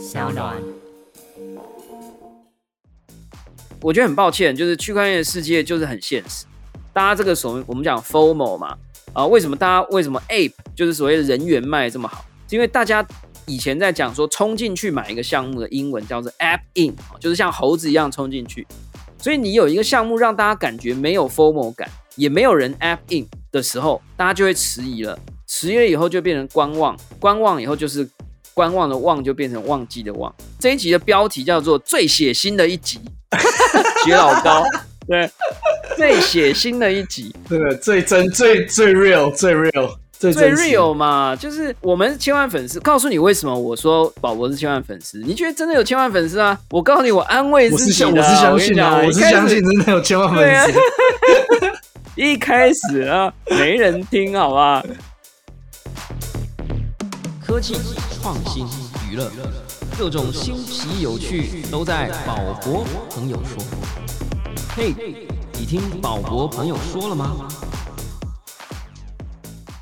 小暖。我觉得很抱歉，就是区块链的世界就是很现实。大家这个所谓我们讲 FOMO 嘛，啊，为什么大家为什么 Ape 就是所谓的人员卖这么好？是因为大家以前在讲说冲进去买一个项目的英文叫做 App In，就是像猴子一样冲进去。所以你有一个项目让大家感觉没有 FOMO 感，也没有人 App In 的时候，大家就会迟疑了。迟疑了以后就变成观望，观望以后就是观望的望就变成忘记的忘。这一集的标题叫做最血腥的一集，学老高，对，最血腥的一集，这个最真、最最 real、最 real、最最 real 嘛，就是我们千万粉丝。告诉你为什么我说宝博是千万粉丝？你觉得真的有千万粉丝啊？我告诉你，我安慰我自己的啊、我是相信啊，跟你我是相信。真的有千万粉丝。一开始啊，没人听，好吧？科技、创新、娱乐，各种新奇有趣都在宝博朋友说。嘿，你听宝博朋友说了吗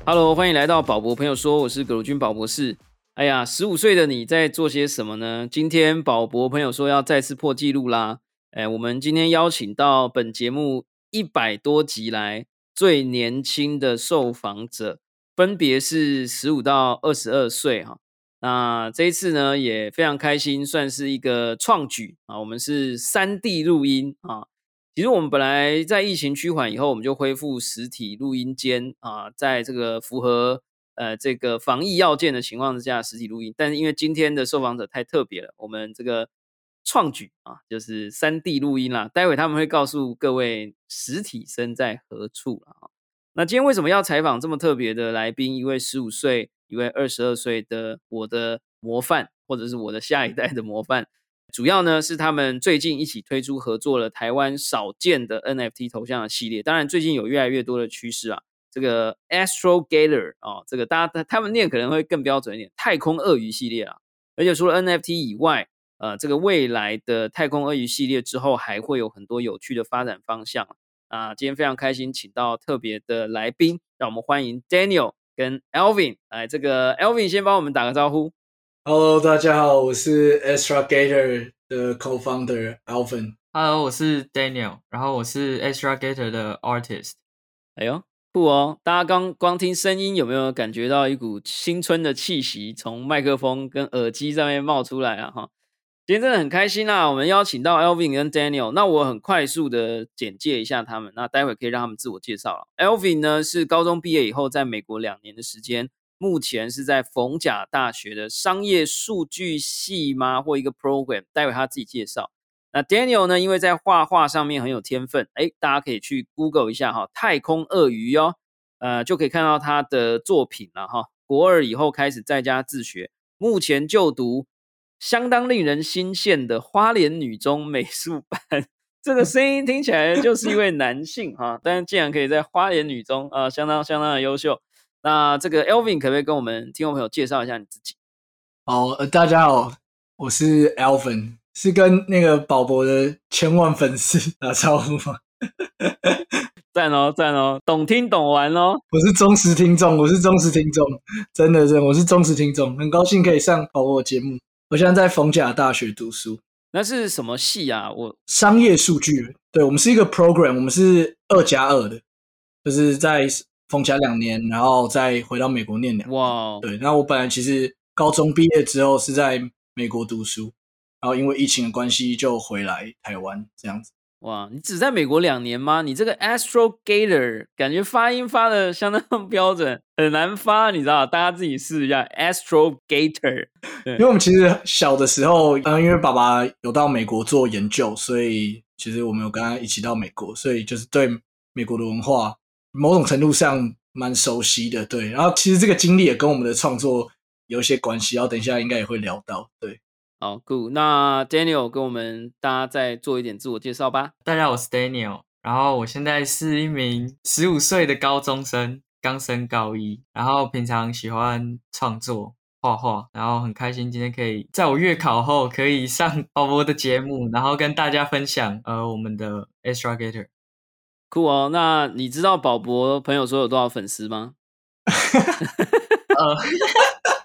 ？Hello，欢迎来到宝博朋友说，我是葛如君宝博士。哎呀，十五岁的你在做些什么呢？今天宝博朋友说要再次破纪录啦！哎，我们今天邀请到本节目一百多集来最年轻的受访者，分别是十五到二十二岁哈。那这一次呢，也非常开心，算是一个创举啊。我们是三 D 录音啊，其实我们本来在疫情趋缓以后，我们就恢复实体录音间啊，在这个符合呃这个防疫要件的情况之下，实体录音。但是因为今天的受访者太特别了，我们这个创举啊，就是三 D 录音啦。待会他们会告诉各位实体身在何处啊。那今天为什么要采访这么特别的来宾？一位十五岁，一位二十二岁的我的模范，或者是我的下一代的模范。主要呢是他们最近一起推出合作了台湾少见的 NFT 头像的系列，当然最近有越来越多的趋势啊。这个 Astro Gator 哦，这个大家他们念可能会更标准一点，太空鳄鱼系列啊。而且除了 NFT 以外，呃，这个未来的太空鳄鱼系列之后还会有很多有趣的发展方向啊。今天非常开心，请到特别的来宾，让我们欢迎 Daniel 跟 Alvin。来，这个 Alvin 先帮我们打个招呼。Hello，大家好，我是 Extra Gator 的 co-founder Alvin。Hello，我是 Daniel，然后我是 Extra Gator 的 artist。哎呦，不哦！大家刚光听声音，有没有感觉到一股新春的气息从麦克风跟耳机上面冒出来啊？哈，今天真的很开心啦！我们邀请到 Alvin 跟 Daniel，那我很快速的简介一下他们，那待会可以让他们自我介绍了。Alvin 呢是高中毕业以后，在美国两年的时间，目前是在逢甲大学的商业数据系吗？或一个 program，待会他自己介绍。那 Daniel 呢？因为在画画上面很有天分，哎，大家可以去 Google 一下哈，太空鳄鱼哟，呃，就可以看到他的作品了哈。国二以后开始在家自学，目前就读相当令人心羡的花莲女中美术班。这个声音听起来就是一位男性哈，但是竟然可以在花莲女中啊、相当相当的优秀。那这个 Elvin 可不可以跟我们听众朋友介绍一下你自己？好，呃，大家好，我是 Elvin，是跟那个宝博的千万粉丝打招呼吗？赞哦赞哦，懂听懂玩哦。我是忠实听众，我是忠实听众，真的真的，我是忠实听众，很高兴可以上宝博节目。我现在在逢甲大学读书，那是什么系啊？我商业数据，对我们是一个 program，我们是二加二的，就是在逢甲两年，然后再回到美国念两年。哇哦，对，那我本来其实高中毕业之后是在美国读书，然后因为疫情的关系就回来台湾这样子。哇，你只在美国两年吗？你这个 Astro Gator 感觉发音发的相当标准，很难发，你知道？大家自己试一下 Astro Gator。对因为我们其实小的时候，嗯，因为爸爸有到美国做研究，所以其实我们有跟他一起到美国，所以就是对美国的文化某种程度上蛮熟悉的。对，然后其实这个经历也跟我们的创作有一些关系，然后等一下应该也会聊到。对，好，Good。那 Daniel 跟我们大家再做一点自我介绍吧。大家好，我是 Daniel，然后我现在是一名十五岁的高中生，刚升高一，然后平常喜欢创作画画，然后很开心今天可以在我月考后可以上宝博的节目，然后跟大家分享呃我们的 Extra Gator。酷哦，那你知道宝博朋友说有多少粉丝吗？呃，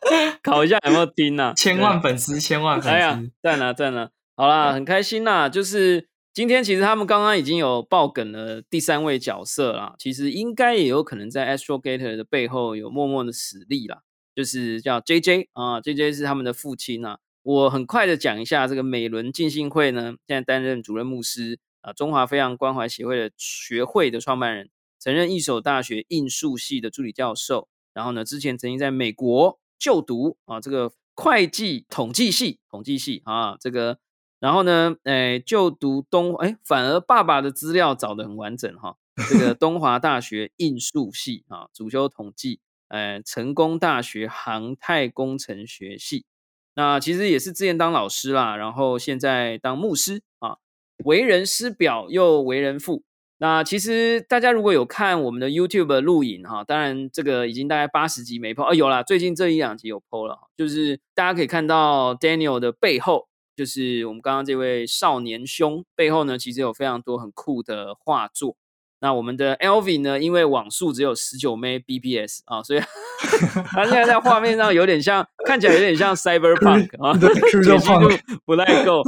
考一下有没有听呐、千万粉丝，千万粉哎呀丝，，赞了赞了，好啦，很开心啦。就是今天其实他们刚刚已经有爆梗了第三位角色啦，其实应该也有可能在 Astro Gator 的背后有默默的实力啦，就是叫 JJ 啊，JJ 是他们的父亲啊。我很快的讲一下这个美伦浸信会呢，现在担任主任牧师啊，中华非常关怀协会的学会的创办人，曾任一所大学应数系的助理教授，然后呢，之前曾经在美国就读啊，这个会计统计系，统计系啊，这个，然后呢，诶，就读东，哎，反而爸爸的资料找得很完整哈，这个东华大学应数系啊，主修统计，呃，成功大学航太工程学系，那其实也是之前当老师啦，然后现在当牧师啊，为人师表又为人父。那其实大家如果有看我们的 YouTube 的录影哈，当然这个已经大概八十集没 PO，哦有啦，最近这一两集有 PO 了，就是大家可以看到 Daniel 的背后，就是我们刚刚这位少年兄背后呢，其实有非常多很酷的画作。那我们的 Elvin 呢，因为网速只有十九 Mbps 啊，所以 他现在在画面上有点像，看起来有点像 Cyberpunk 啊，对解析度不太够。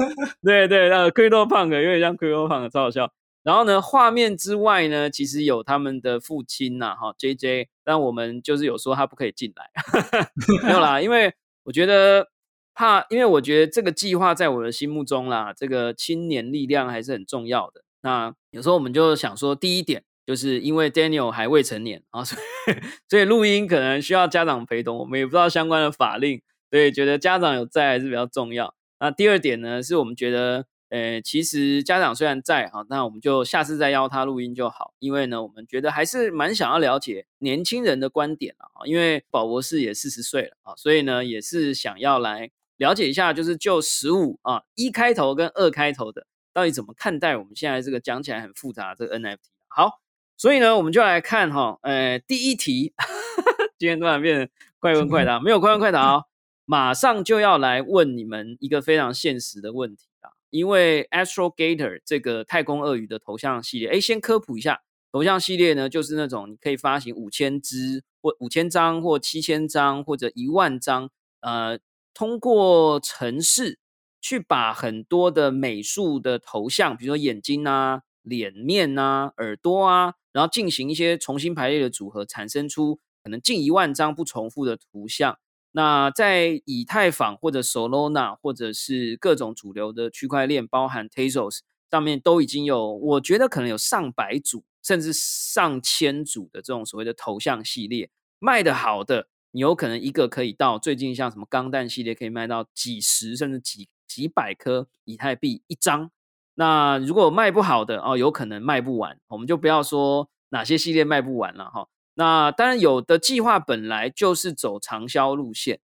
对对，呃，Cryptopunk 有点像 Cryptopunk，超好笑。然后呢，画面之外呢，其实有他们的父亲呐、哈，JJ，但我们就是有说他不可以进来，没有啦，因为我觉得怕，因为我觉得这个计划在我的心目中啦，这个青年力量还是很重要的。那有时候我们就想说，第一点就是因为 Daniel 还未成年啊，所以所以录音可能需要家长陪同，我们也不知道相关的法令，所以觉得家长有在还是比较重要。那第二点呢，是我们觉得，呃，其实家长虽然在哈，那我们就下次再邀他录音就好，因为呢，我们觉得还是蛮想要了解年轻人的观点啊，因为宝博士也四十岁了啊，所以呢，也是想要来了解一下，就是就十五啊一开头跟二开头的，到底怎么看待我们现在这个讲起来很复杂这个 NFT？好，所以呢，我们就来看哈，呃，第一题，今天突然变成快问快答，没有快问快答哦，马上就要来问你们一个非常现实的问题，因为 Astro Gator 这个太空鳄鱼的头像系列，哎，先科普一下，头像系列呢，就是那种你可以发行五千只或五千张或七千张或者一万张，呃，通过城市去把很多的美术的头像，比如说眼睛啊、脸面啊、耳朵啊，然后进行一些重新排列的组合，产生出可能近一万张不重复的图像。那在以太坊或者 Solana 或者是各种主流的区块链，包含 Tezos 上面都已经有，我觉得可能有上百组甚至上千组的这种所谓的头像系列，卖的好的，你有可能一个可以到最近像什么钢弹系列可以卖到几十甚至几几百颗以太币一张。那如果卖不好的哦，有可能卖不完，我们就不要说哪些系列卖不完了哈。那当然有的计划本来就是走长销路线，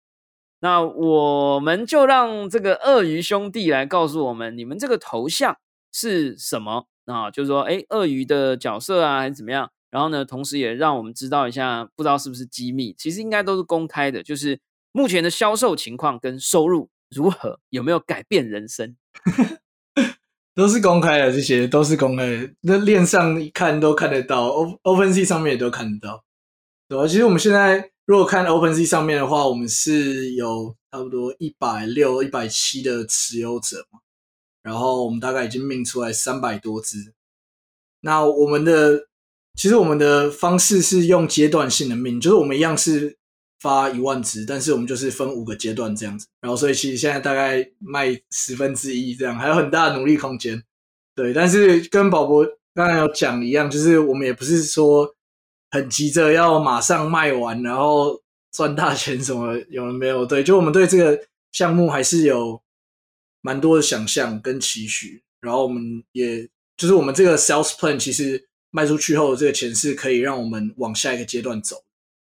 那我们就让这个鳄鱼兄弟来告诉我们，你们这个头像是什么啊？就是说，哎，鳄鱼的角色啊，还是怎么样？然后呢，同时也让我们知道一下，不知道是不是机密，其实应该都是公开的，就是目前的销售情况跟收入如何，有没有改变人生？都是公开的，这些都是公开的。那链上一看都看得到，O Open C 上面也都看得到，对吧？其实我们现在如果看 Open C 上面的话，我们是有差不多一百六、一百七的持有者嘛，然后我们大概已经命出来三百多只。那我们的其实我们的方式是用阶段性的命，就是我们一样是发一万只，但是我们就是分五个阶段这样子。然后所以其实现在大概卖十分之一这样，还有很大的努力空间。对，但是跟宝博刚才有讲一样，就是我们也不是说很急着要马上卖完，然后赚大钱什么，有了没有？对，就我们对这个项目还是有蛮多的想象跟期许，然后我们也就是我们这个 sales plan 其实卖出去后这个钱是可以让我们往下一个阶段走。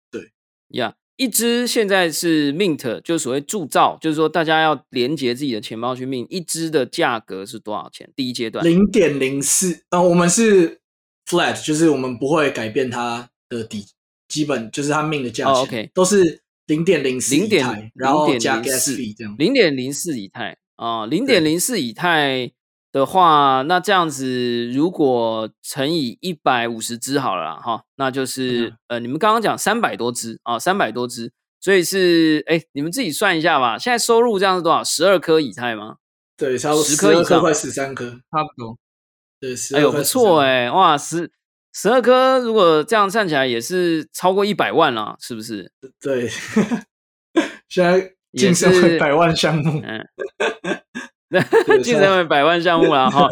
对，呀、一只现在是 mint，就是所谓铸造，就是说大家要连接自己的钱包去 mint，一只的价格是多少钱？第一阶段零点零四，呃，我们是 flat，就是我们不会改变它的底基本，就是它 mint 的价钱，哦，OK 都是零点零四零点以太，然后加零点零 gas 四这样。零点零四以太啊，零点零四以太的话，那这样子如果乘以一百五十只好了啦哈，那就是、嗯呃，你们刚刚讲三百多只啊，三百多只，所以是哎，你们自己算一下吧。现在收入这样是多少？十二颗以太吗？对，差不多十颗以上，快十三颗，差不多。对，哎呦不错哎，哇，十十二颗，如果这样算起来也是超过一百万了，是不是？对，现在晋升为百万项目，嗯，晋升为百万项目了 哈。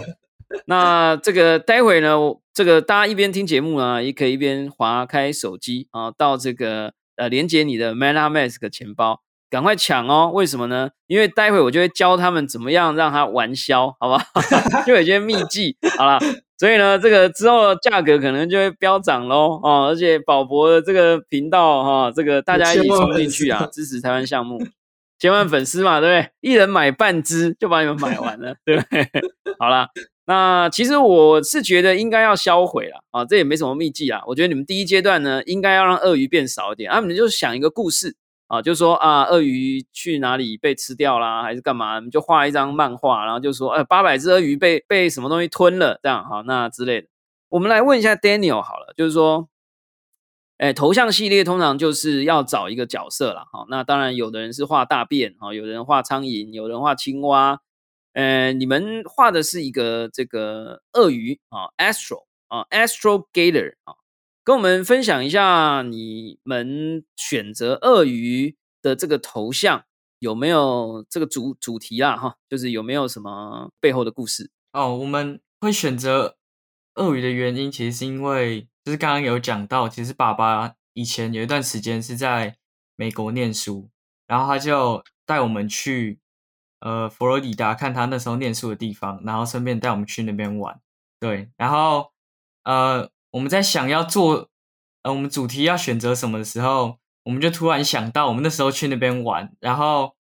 那这个待会呢，这个大家一边听节目呢，也可以一边划开手机啊，到这个呃连接你的 MetaMask 钱包，赶快抢哦！为什么呢？因为待会我就会教他们怎么样让它玩销，好吧？就有一些秘技，好了。所以呢，这个之后价格可能就会飙涨喽哦，而且宝博的这个频道哈，这个大家一起冲进去啊，支持台湾项目，千万粉丝嘛，对不对？一人买半支就把你们买完了，对不对？好了。那其实我是觉得应该要销毁了啊，这也没什么秘籍啊。我觉得你们第一阶段呢，应该要让鳄鱼变少一点啊，你们就想一个故事啊，就说啊，鳄鱼去哪里被吃掉啦，还是干嘛？你们就画一张漫画，然后就说，哎，八百只鳄鱼被被什么东西吞了，这样好，那之类的。我们来问一下 Daniel 好了，就是说，哎，头像系列通常就是要找一个角色了，好，那当然有的人是画大便啊，有人画苍蝇，有人画青蛙。呃，你们画的是一个这个鳄鱼啊，Astro 啊，Astro Gator 啊，跟我们分享一下你们选择鳄鱼的这个头像有没有这个主主题啦？哈，就是有没有什么背后的故事？哦，我们会选择鳄鱼的原因，其实是因为就是刚刚有讲到，其实爸爸以前有一段时间是在美国念书，然后他就带我们去。呃，佛罗里达看他那时候念书的地方，然后顺便带我们去那边玩。对，然后呃，我们在想要做呃，我们主题要选择什么的时候，我们就突然想到，我们那时候去那边玩，然后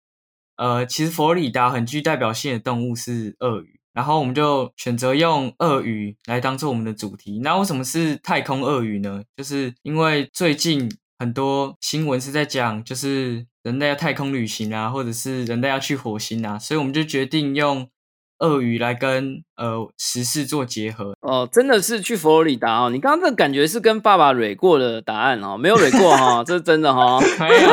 呃，其实佛罗里达很具代表性的动物是鳄鱼，然后我们就选择用鳄鱼来当做我们的主题。那为什么是太空鳄鱼呢？就是因为最近很多新闻是在讲，就是。人类要太空旅行啊，或者是人类要去火星啊，所以我们就决定用鳄鱼来跟呃时事做结合。哦，真的是去佛罗里达哦！你刚刚这感觉是跟爸爸蕊过的答案哦，没有蕊过哈，这是真的哈。没有，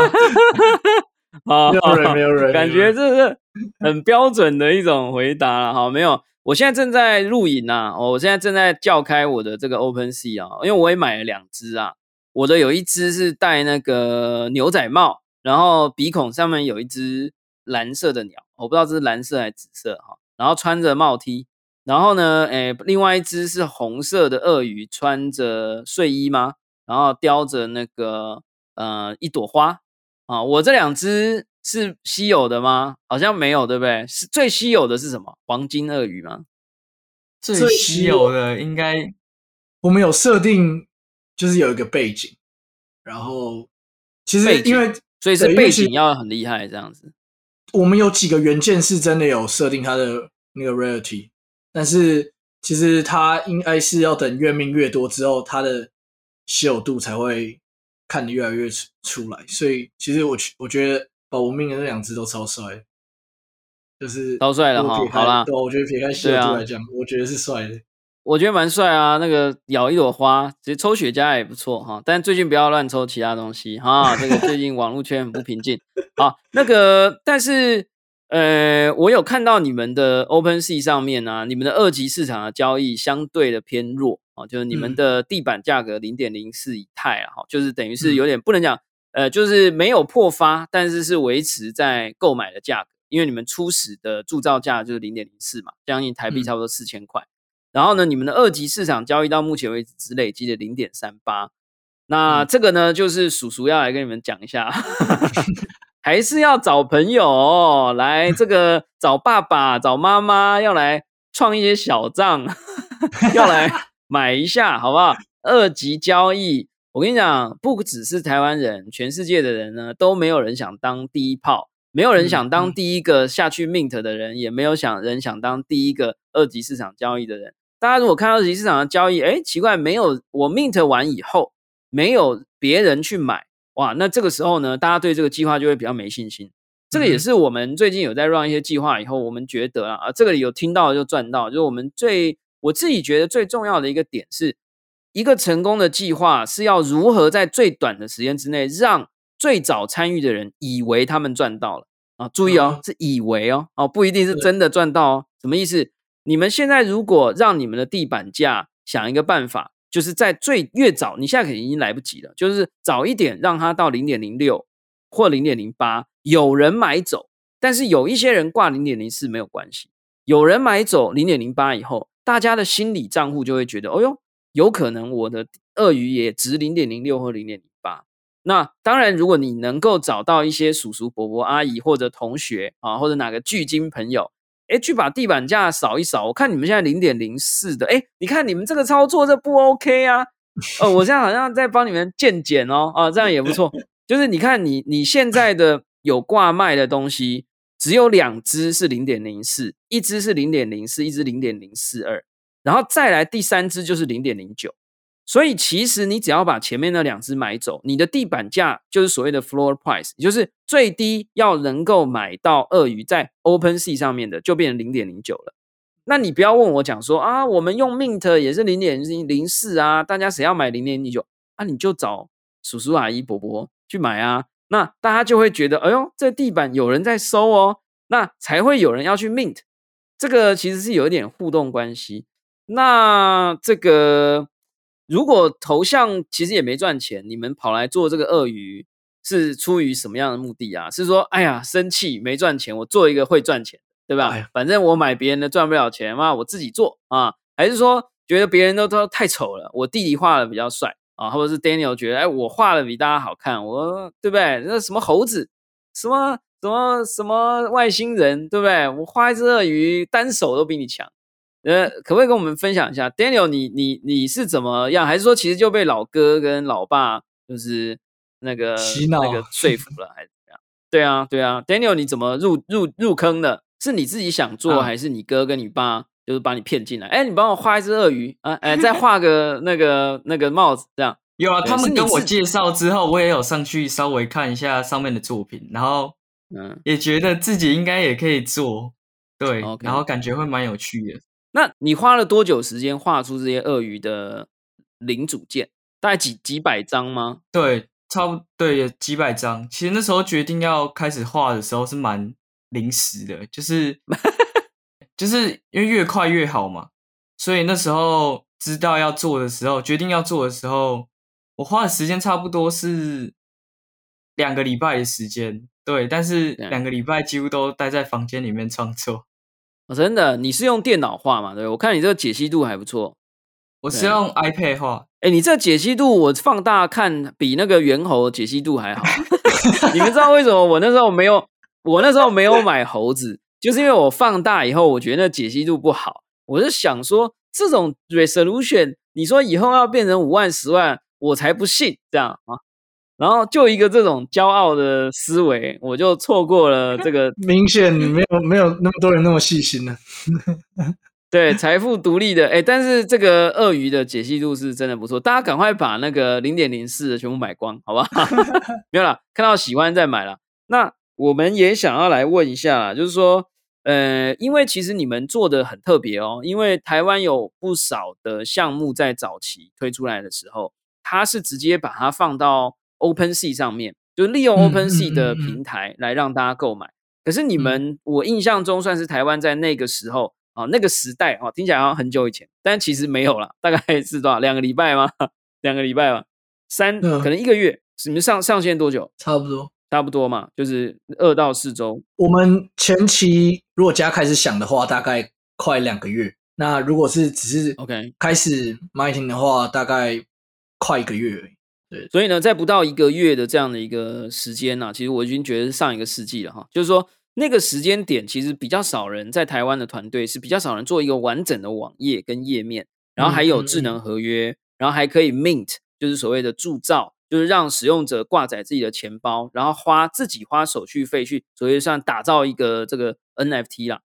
啊，没有人，没有人，感觉这是很标准的一种回答了好。没有，我现在正在录影呐，我现在正在叫开我的这个 Open Sea 啊，因为我也买了两只啊，我的有一只是戴那个牛仔帽。然后鼻孔上面有一只蓝色的鸟，我不知道这是蓝色还是紫色哈。然后穿着帽 T，然后呢，诶，另外一只是红色的鳄鱼，穿着睡衣吗？然后叼着那个呃一朵花啊。我这两只是稀有的吗？好像没有，对不对？是最稀有的是什么？黄金鳄鱼吗？最稀有的应该我们有设定，就是有一个背景，然后其实因为。所以是背景要很厉害这样子。我们有几个元件是真的有设定它的那个 rarity，但是其实它应该是要等越命越多之后，它的稀有度才会看得越来越出来。所以其实我我觉得保我命的那两只都超帅，就是超帅的哈。好啦，对，我觉得撇开稀有度来讲，我觉得是帅的。我觉得蛮帅啊，那个咬一朵花，其实抽雪茄也不错哈。但最近不要乱抽其他东西哈，这个最近网络圈很不平静。好，那个但是呃，我有看到你们的 Open Sea 上面啊，你们的二级市场的交易相对的偏弱啊，就是你们的地板价格零点零四以太啊，哈，就是等于是有点不能讲，呃，就是没有破发，但是是维持在购买的价格，因为你们初始的铸造价就是零点零四嘛，将近台币差不多四千块。然后呢，你们的二级市场交易到目前为止只累积的零点三八，那这个呢，就是叔叔要来跟你们讲一下，还是要找朋友来这个找爸爸找妈妈，要来创一些小账，要来买一下，好不好？二级交易，我跟你讲，不只是台湾人，全世界的人呢，都没有人想当第一炮，没有人想当第一个下去 mint 的人，也没有想人想当第一个二级市场交易的人。大家如果看到二级市场的交易，哎，奇怪，没有我 mint 完以后，没有别人去买，哇，那这个时候呢，大家对这个计划就会比较没信心。这个也是我们最近有在 run 一些计划以后，我们觉得啊，啊，这个有听到就赚到，就是我们最我自己觉得最重要的一个点是，一个成功的计划是要如何在最短的时间之内让最早参与的人以为他们赚到了啊，注意哦，是以为哦，哦，不一定是真的赚到哦。什么意思？你们现在如果让你们的地板价想一个办法，就是在最越早，你现在肯定已经来不及了，就是早一点让它到零点零六或零点零八，有人买走，但是有一些人挂零点零四没有关系，有人买走零点零八以后，大家的心理账户就会觉得，哦哟，有可能我的鳄鱼也值零点零六或零点零八。那当然，如果你能够找到一些叔叔伯伯、阿姨或者同学啊，或者哪个巨金朋友。哎，去把地板价扫一扫，我看你们现在零点零四的，哎，你看你们这个操作这不 OK 啊？哦，我现在好像在帮你们鉴检哦，啊，这样也不错。就是你看你你现在的有挂卖的东西，只有两只是零点零四，一只是零点零四，一只零点零四二，然后再来第三只就是零点零九。所以其实你只要把前面那两只买走，你的地板价就是所谓的 floor price，也就是最低要能够买到鳄鱼在 Open Sea 上面的，就变成零点零九了。那你不要问我讲说啊，我们用 Mint 也是零点零四啊，大家谁要买零点零九啊？你就找叔叔阿姨伯伯去买啊。那大家就会觉得，哎呦，这地板有人在收哦，那才会有人要去 Mint。这个其实是有一点互动关系。那这个。如果头像其实也没赚钱，你们跑来做这个鳄鱼是出于什么样的目的啊？是说，哎呀，生气没赚钱，我做一个会赚钱的，对吧？反正我买别人的赚不了钱嘛，我自己做啊。还是说，觉得别人都都太丑了，我弟弟画的比较帅啊，或者是 Daniel 觉得，哎，我画的比大家好看，我对不对？那什么猴子，什么什么什么外星人，对不对？我画一只鳄鱼，单手都比你强。呃，可不可以跟我们分享一下，Daniel，你你你是怎么样？还是说其实就被老哥跟老爸就是那个那个说服了，还是怎样？对啊，对啊，Daniel，你怎么入入入坑的？是你自己想做，还是你哥跟你爸就是把你骗进来？哎，你帮我画一只鳄鱼啊，哎，再画个 那个那个帽子，这样有啊？他们跟我介绍之后，我也有上去稍微看一下上面的作品，然后嗯，也觉得自己应该也可以做，对，然后感觉会蛮有趣的。那你花了多久时间画出这些鳄鱼的零组件？大概几几百张吗？对，差不对，几百张。其实那时候决定要开始画的时候是蛮临时的，就是 就是因为越快越好嘛。所以那时候知道要做的时候，决定要做的时候，我花的时间差不多是两个礼拜的时间。对，但是两个礼拜几乎都待在房间里面创作。哦，真的，你是用电脑画嘛？对，我看你这个解析度还不错。我是用 iPad 画。哎，你这解析度我放大看比那个猿猴解析度还好。你们知道为什么我那时候没有？我那时候没有买猴子，就是因为我放大以后，我觉得那解析度不好。我是想说，这种 resolution，你说以后要变成五万、十万，我才不信这样啊。然后就一个这种骄傲的思维，我就错过了这个。明显没有没有那么多人那么细心呢。对，财富独立的哎，但是这个鳄鱼的解析度是真的不错，大家赶快把那个零点零四的全部买光，好吧？没有啦，看到喜欢再买了。那我们也想要来问一下，就是说，呃，因为其实你们做的很特别哦，因为台湾有不少的项目在早期推出来的时候，它是直接把它放到。Open Sea 上面就利用 Open Sea 的平台来让大家购买。可是你们，我印象中算是台湾在那个时候啊，那个时代啊，听起来好像很久以前，但其实没有了，大概是多少？两个礼拜吗？两个礼拜吧，三可能一个月。你们上上线多久？差不多，差不多嘛，就是二到四周。我们前期如果加开始想的话，大概快两个月。那如果是只是 OK 开始 marketing 的话，大概快一个月而已。对，所以呢，在不到一个月的这样的一个时间呢，其实我已经觉得是上一个世纪了哈。就是说，那个时间点其实比较少人在台湾的团队是比较少人做一个完整的网页跟页面，然后还有智能合约，然后还可以 mint，就是所谓的铸造，就是让使用者挂载自己的钱包，然后花自己花手续费去所谓上打造一个这个 NFT 啦。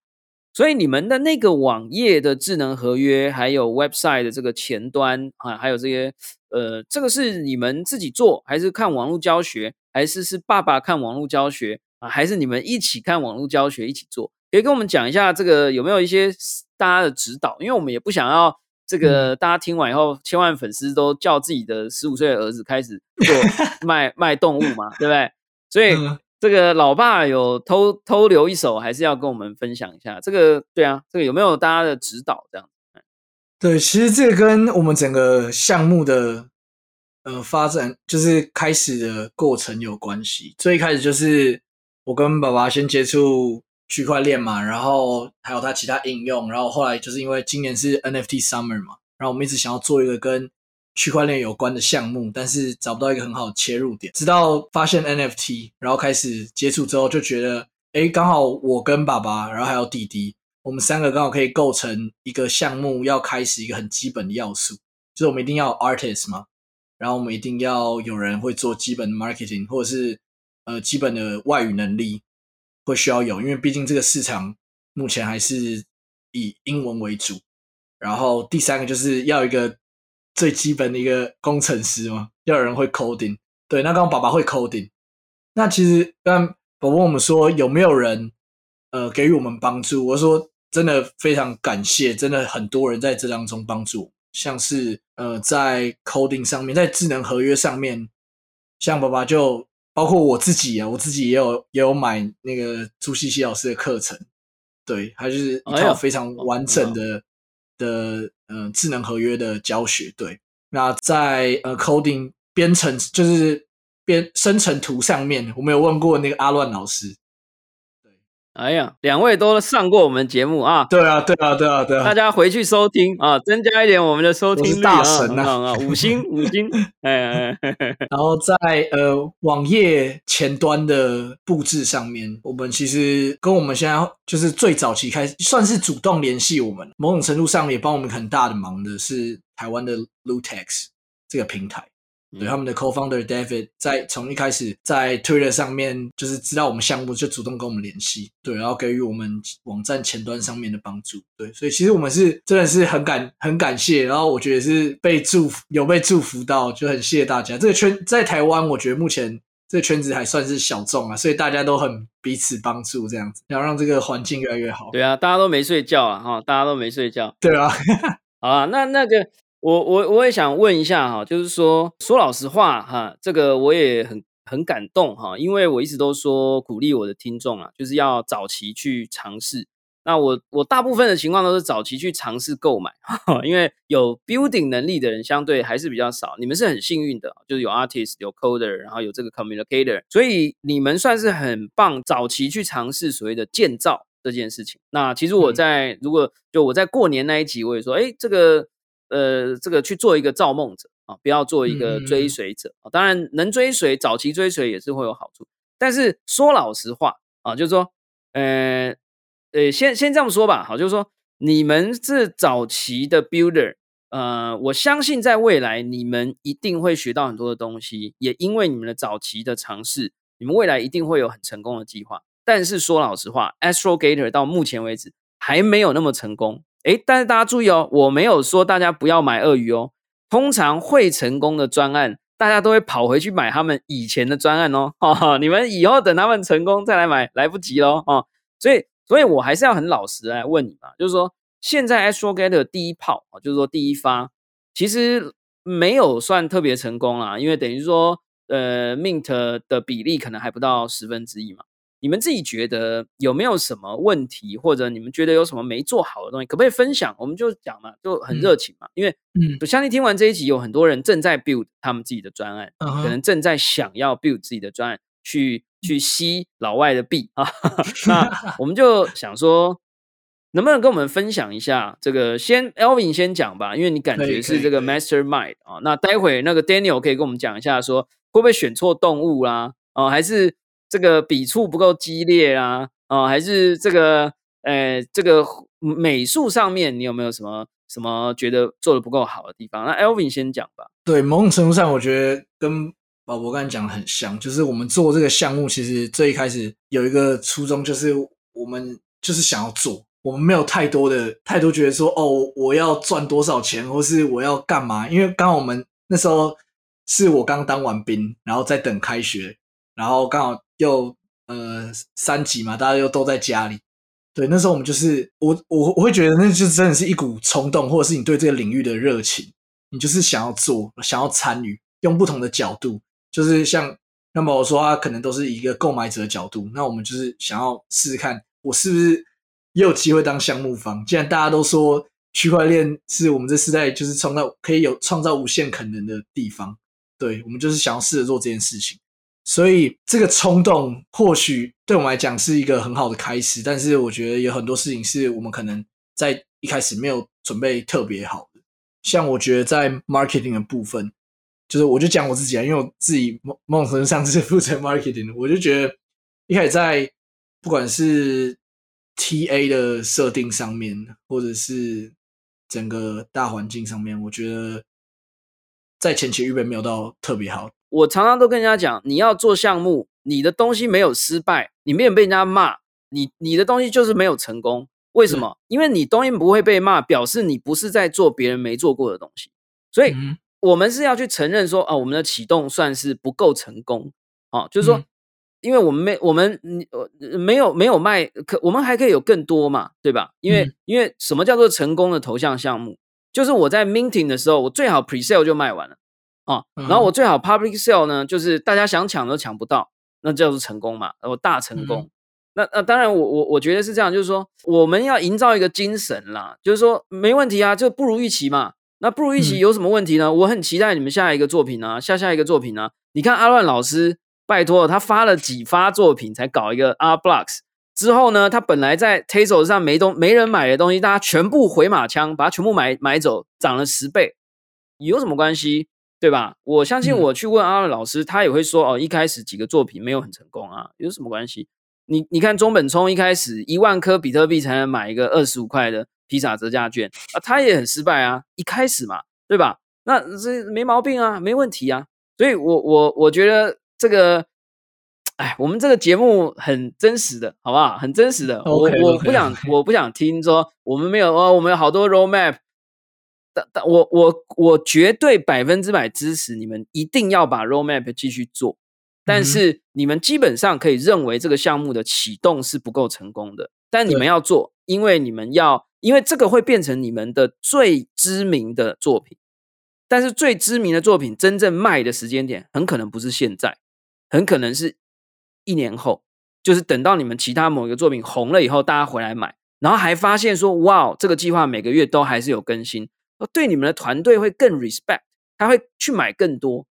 所以你们的那个网页的智能合约，还有 website 的这个前端啊，还有这些，呃，这个是你们自己做，还是看网络教学，还是是爸爸看网络教学啊，还是你们一起看网络教学一起做？可以跟我们讲一下这个有没有一些大家的指导？因为我们也不想要这个大家听完以后，千万粉丝都叫自己的十五岁的儿子开始做 卖卖动物嘛，对不对？所以嗯这个老爸有偷偷留一手，还是要跟我们分享一下。这个对啊，这个有没有大家的指导？这样对，其实这个跟我们整个项目的呃发展，就是开始的过程有关系。最一开始就是我跟爸爸先接触区块链嘛，然后还有它其他应用，然后后来就是因为今年是 NFT Summer 嘛，然后我们一直想要做一个跟区块链有关的项目，但是找不到一个很好的切入点。直到发现 NFT，然后开始接触之后，就觉得，诶，刚好我跟爸爸，然后还有弟弟，我们三个刚好可以构成一个项目要开始一个很基本的要素，就是我们一定要 artist 嘛，然后我们一定要有人会做基本的 marketing，或者是呃基本的外语能力会需要有，因为毕竟这个市场目前还是以英文为主。然后第三个就是要一个最基本的一个工程师嘛，要有人会 coding。对，那刚刚爸爸会 coding，那其实刚刚宝宝问我们说有没有人呃给予我们帮助，我说真的非常感谢，真的很多人在这当中帮助，像是呃在 coding 上面，在智能合约上面，像爸爸就包括我自己啊，我自己也有也有买那个朱西西老师的课程，对，它就是一套非常完整的、的呃智能合约的教学，对。那在呃 coding 编程就是编生成图上面，我们有问过那个阿乱老师，哎呀，两位都上过我们节目啊，对啊，对啊，对啊，对啊，大家回去收听啊，增加一点我们的收听率啊，大神啊。五星五星，哎 哎哎。哎然后在呃网页前端的布置上面，我们其实跟我们现在就是最早期开始，算是主动联系我们，某种程度上也帮我们很大的忙的是台湾的 Lutex 这个平台。对嗯他们的 co-founder David 在从一开始在 Twitter 上面就是知道我们项目就主动跟我们联系，对，然后给予我们网站前端上面的帮助，对，所以其实我们是真的是很感很感谢，然后我觉得是被祝福有被祝福到，就很谢谢大家。这个圈在台湾，我觉得目前这个圈子还算是小众啊，所以大家都很彼此帮助，这样子，然后让这个环境越来越好。对啊，大家都没睡觉啊，哈，大家都没睡觉。对啊，好啊，那那个我我我也想问一下哈，就是说说老实话哈，这个我也很很感动哈，因为我一直都说鼓励我的听众啊，就是要早期去尝试。那我我大部分的情况都是早期去尝试购买，因为有 building 能力的人相对还是比较少。你们是很幸运的，就是有 artist、有 coder，然后有这个 communicator，所以你们算是很棒，早期去尝试所谓的建造这件事情。那其实我嗯在、如果就我在过年那一集我也说，哎，这个呃这个去做一个造梦者啊，不要做一个嗯追随者啊。当然能追随，早期追随也是会有好处。但是说老实话啊，就是说，呃呃，先先这样说吧，好，就是说你们是早期的 builder，呃，我相信在未来你们一定会学到很多的东西，也因为你们的早期的尝试，你们未来一定会有很成功的计划。但是说老实话，Astrogator 到目前为止还没有那么成功。诶，但是大家注意哦，我没有说大家不要买鳄鱼哦。通常会成功的专案，大家都会跑回去买他们以前的专案哦。哦你们以后等他们成功再来买，来不及喽哦。所以，所以我还是要很老实来问你嘛，就是说，现在 Astrogator 第一炮啊，就是说第一发，其实没有算特别成功啦，因为等于说，呃，Mint 的比例可能还不到十分之一嘛。你们自己觉得有没有什么问题，或者你们觉得有什么没做好的东西，可不可以分享？我们就讲嘛，就很热情嘛，因为嗯我相信听完这一集，有很多人正在 build 他们自己的专案，嗯可能正在想要 build 自己的专案，去去吸老外的币啊。那我们就想说，能不能跟我们分享一下这个？先 Elvin 先讲吧，因为你感觉是这个 Mastermind 啊。那待会那个 Daniel 可以跟我们讲一下，说会不会选错动物啦？哦，还是这个笔触不够激烈啊？哦，还是这个呃这个美术上面你有没有什么什么觉得做的不够好的地方？那 Elvin 先讲吧。对，某种程度上，我觉得跟宝博刚才讲的很像，就是我们做这个项目，其实最一开始有一个初衷，就是我们就是想要做，我们没有太多的太多觉得说，哦，我要赚多少钱，或是我要干嘛？因为刚好我们那时候是我刚当完兵，然后在等开学，然后刚好又呃三级嘛，大家又都在家里，对，那时候我们就是我我我会觉得那就真的是一股冲动，或者是你对这个领域的热情，你就是想要做，想要参与，用不同的角度，就是像那么我说他可能都是一个购买者的角度，那我们就是想要试试看，我是不是也有机会当项目方？既然大家都说区块链是我们这时代就是创造可以有创造无限可能的地方，对我们就是想要试着做这件事情。所以这个冲动或许对我们来讲是一个很好的开始，但是我觉得有很多事情是我们可能在一开始没有准备特别好的。像我觉得在 marketing 的部分，就是我就讲我自己啊，因为我自己某某种程度上是负责 marketing 的，我就觉得一开始在不管是 TA 的设定上面，或者是整个大环境上面，我觉得在前期预备没有到特别好。我常常都跟人家讲，你要做项目，你的东西没有失败，你没有被人家骂，你你的东西就是没有成功。为什么？因为你东西不会被骂，表示你不是在做别人没做过的东西。所以，我们是要去承认说，啊，我们的启动算是不够成功。啊，就是说，因为我们没我们呃没有没有卖，可我们还可以有更多嘛，对吧？因为因为什么叫做成功的头像项目？就是我在 minting 的时候，我最好 presale 就卖完了。啊，然后我最好 public sale 呢，就是大家想抢都抢不到，那叫做成功嘛，我大成功。那那当然，我我我觉得是这样，就是说我们要营造一个精神啦，就是说没问题啊，就不如预期嘛。那不如预期有什么问题呢？我很期待你们下一个作品啊，下下一个作品啊。你看阿乱老师，拜托他发了几发作品才搞一个 R blocks 之后呢，他本来在 t a s o 上没东没人买的东西，大家全部回马枪，把它全部买买走，涨了十倍，有什么关系？对吧？我相信我去问阿乐老师，他也会说哦，一开始几个作品没有很成功啊，有什么关系？你你看中本聪一开始一万颗比特币才能买一个二十五块的披萨折价券啊，他也很失败啊，一开始嘛，对吧？那这没毛病啊，没问题啊。所以我我我觉得这个，哎，我们这个节目很真实的，好不好？很真实的。我我不想我不想听说我们没有哦，我们有好多 roadmap。但但我我我绝对百分之百支持你们一定要把 roadmap 继续做，但是你们基本上可以认为这个项目的启动是不够成功的，但你们要做，因为你们要，因为这个会变成你们的最知名的作品，但是最知名的作品真正卖的时间点很可能不是现在，很可能是一年后，就是等到你们其他某一个作品红了以后，大家回来买，然后还发现说，哇，这个计划每个月都还是有更新。对你们的团队会更 respect，他会去买更多，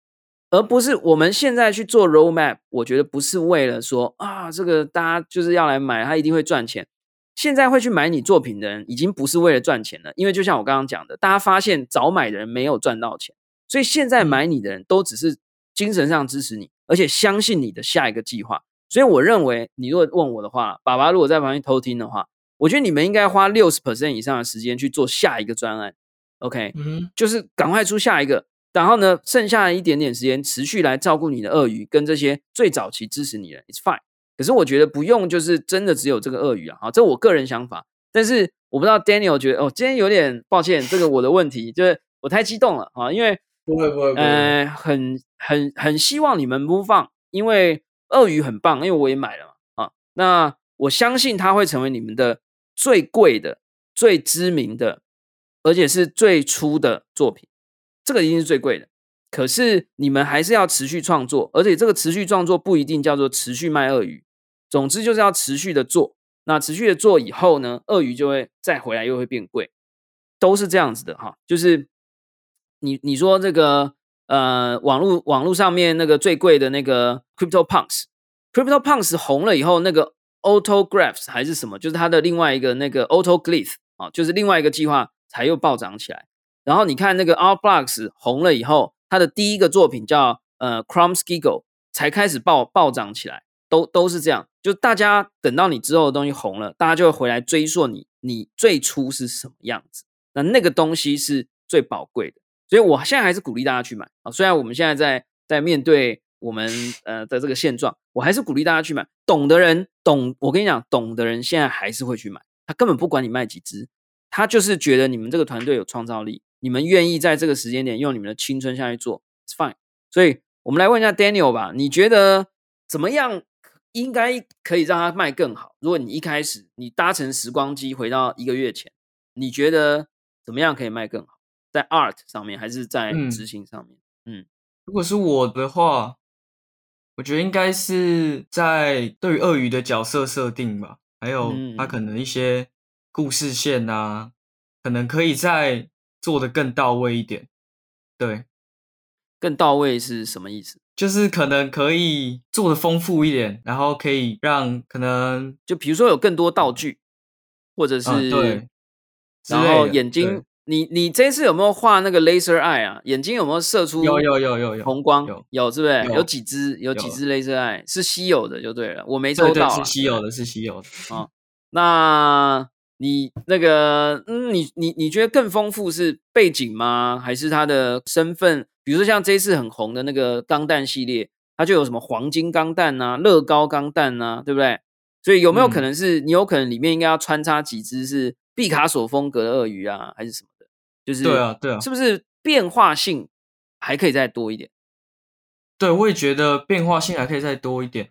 而不是我们现在去做 roadmap。我觉得不是为了说啊，这个大家就是要来买，他一定会赚钱。现在会去买你作品的人，已经不是为了赚钱了，因为就像我刚刚讲的，大家发现早买的人没有赚到钱，所以现在买你的人都只是精神上支持你，而且相信你的下一个计划。所以我认为，你如果问我的话，爸爸如果在旁边偷听的话，我觉得你们应该花六十 percent 以上的时间去做下一个专案。OK，嗯，就是赶快出下一个，然后呢，剩下一点点时间持续来照顾你的鳄鱼跟这些最早期支持你的，It's fine。可是我觉得不用，就是真的只有这个鳄鱼啊，好，这我个人想法。但是我不知道 Daniel 觉得哦，今天有点抱歉，这个我的问题就是我太激动了啊，因为不会不会，呃，很很很希望你们不放，因为鳄鱼很棒，因为我也买了嘛啊，那我相信它会成为你们的最贵的、最知名的。而且是最初的作品，这个一定是最贵的。可是你们还是要持续创作，而且这个持续创作不一定叫做持续卖鳄鱼。总之就是要持续的做。那持续的做以后呢，鳄鱼就会再回来，又会变贵，都是这样子的哈。就是你你说这个呃，网络网络上面那个最贵的那个 Crypto Punks，Crypto Punks 红了以后，那个 Autographs 还是什么，就是它的另外一个那个 Autoglyph 啊，就是另外一个计划。才又暴涨起来，然后你看那个 Art Blocks 红了以后，他的第一个作品叫呃 Crumbs Giggle 才开始暴暴涨起来，都都是这样，就大家等到你之后的东西红了，大家就会回来追溯你你最初是什么样子，那那个东西是最宝贵的，所以我现在还是鼓励大家去买啊，虽然我们现在在在面对我们呃的这个现状，我还是鼓励大家去买，懂的人懂，我跟你讲，懂的人现在还是会去买，他根本不管你卖几只。他就是觉得你们这个团队有创造力，你们愿意在这个时间点用你们的青春下去做，it's fine。所以，我们来问一下 Daniel 吧，你觉得怎么样应该可以让他卖更好。如果你一开始你搭乘时光机回到一个月前，你觉得怎么样可以卖更好？在 art 上面还是在嗯执行上面？嗯如果是我的话，我觉得应该是在对于鳄鱼的角色设定吧，还有嗯它可能一些故事线啊，可能可以再做的更到位一点。对，更到位是什么意思？就是可能可以做的丰富一点，然后可以让可能就比如说有更多道具，或者是、啊对然后眼睛，你你这次有没有画那个 laser eye 啊？眼睛有没有射出有有有有有红光？有是不是？有有几只？有几有只 laser eye 是稀有的就对了，我没对抽到是稀有的，是稀有的。那你那个，嗯，你你你觉得更丰富是背景吗？还是他的身份？比如说像这一次很红的那个钢弹系列，它就有什么黄金钢弹啊、乐高钢弹啊，对不对？所以有没有可嗯能是、你有可能里面应该要穿插几只是毕卡索风格的鳄鱼啊，还是什么的？就是对啊对啊是不是变化性还可以再多一点？对，我也觉得变化性还可以再多一点。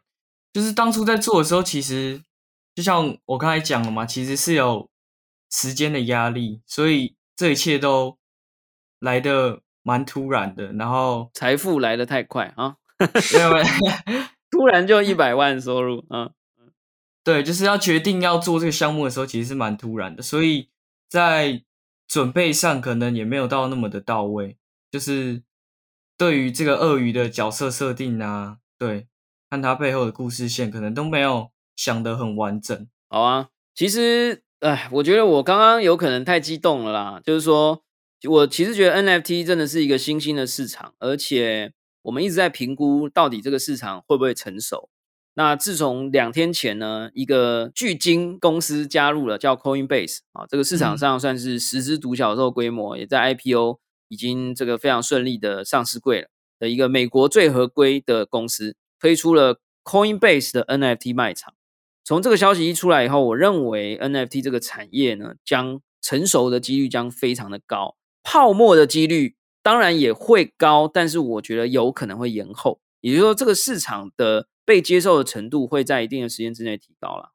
就是当初在做的时候，其实就像我刚才讲了嘛，其实是有时间的压力，所以这一切都来的蛮突然的。然后财富来的太快啊，没有没有突然就一百万收入啊，对，就是要决定要做这个项目的时候，其实是蛮突然的，所以在准备上可能也没有到那么的到位。就是对于这个鳄鱼的角色设定啊，对，看它背后的故事线，可能都没有想得很完整。好啊，其实，哎，我觉得我刚刚有可能太激动了啦。就是说，我其实觉得 NFT 真的是一个新兴的市场，而且我们一直在评估到底这个市场会不会成熟。那自从两天前呢，一个巨鲸公司加入了，叫 Coinbase 啊，这个市场嗯上算是十只独角兽规模，也在 IPO 已经这个非常顺利的上市柜了的一个美国最合规的公司，推出了 Coinbase 的 NFT 卖场。从这个消息一出来以后，我认为 NFT 这个产业呢，将成熟的几率将非常的高，泡沫的几率当然也会高，但是我觉得有可能会延后，也就是说，这个市场的被接受的程度会在一定的时间之内提高了。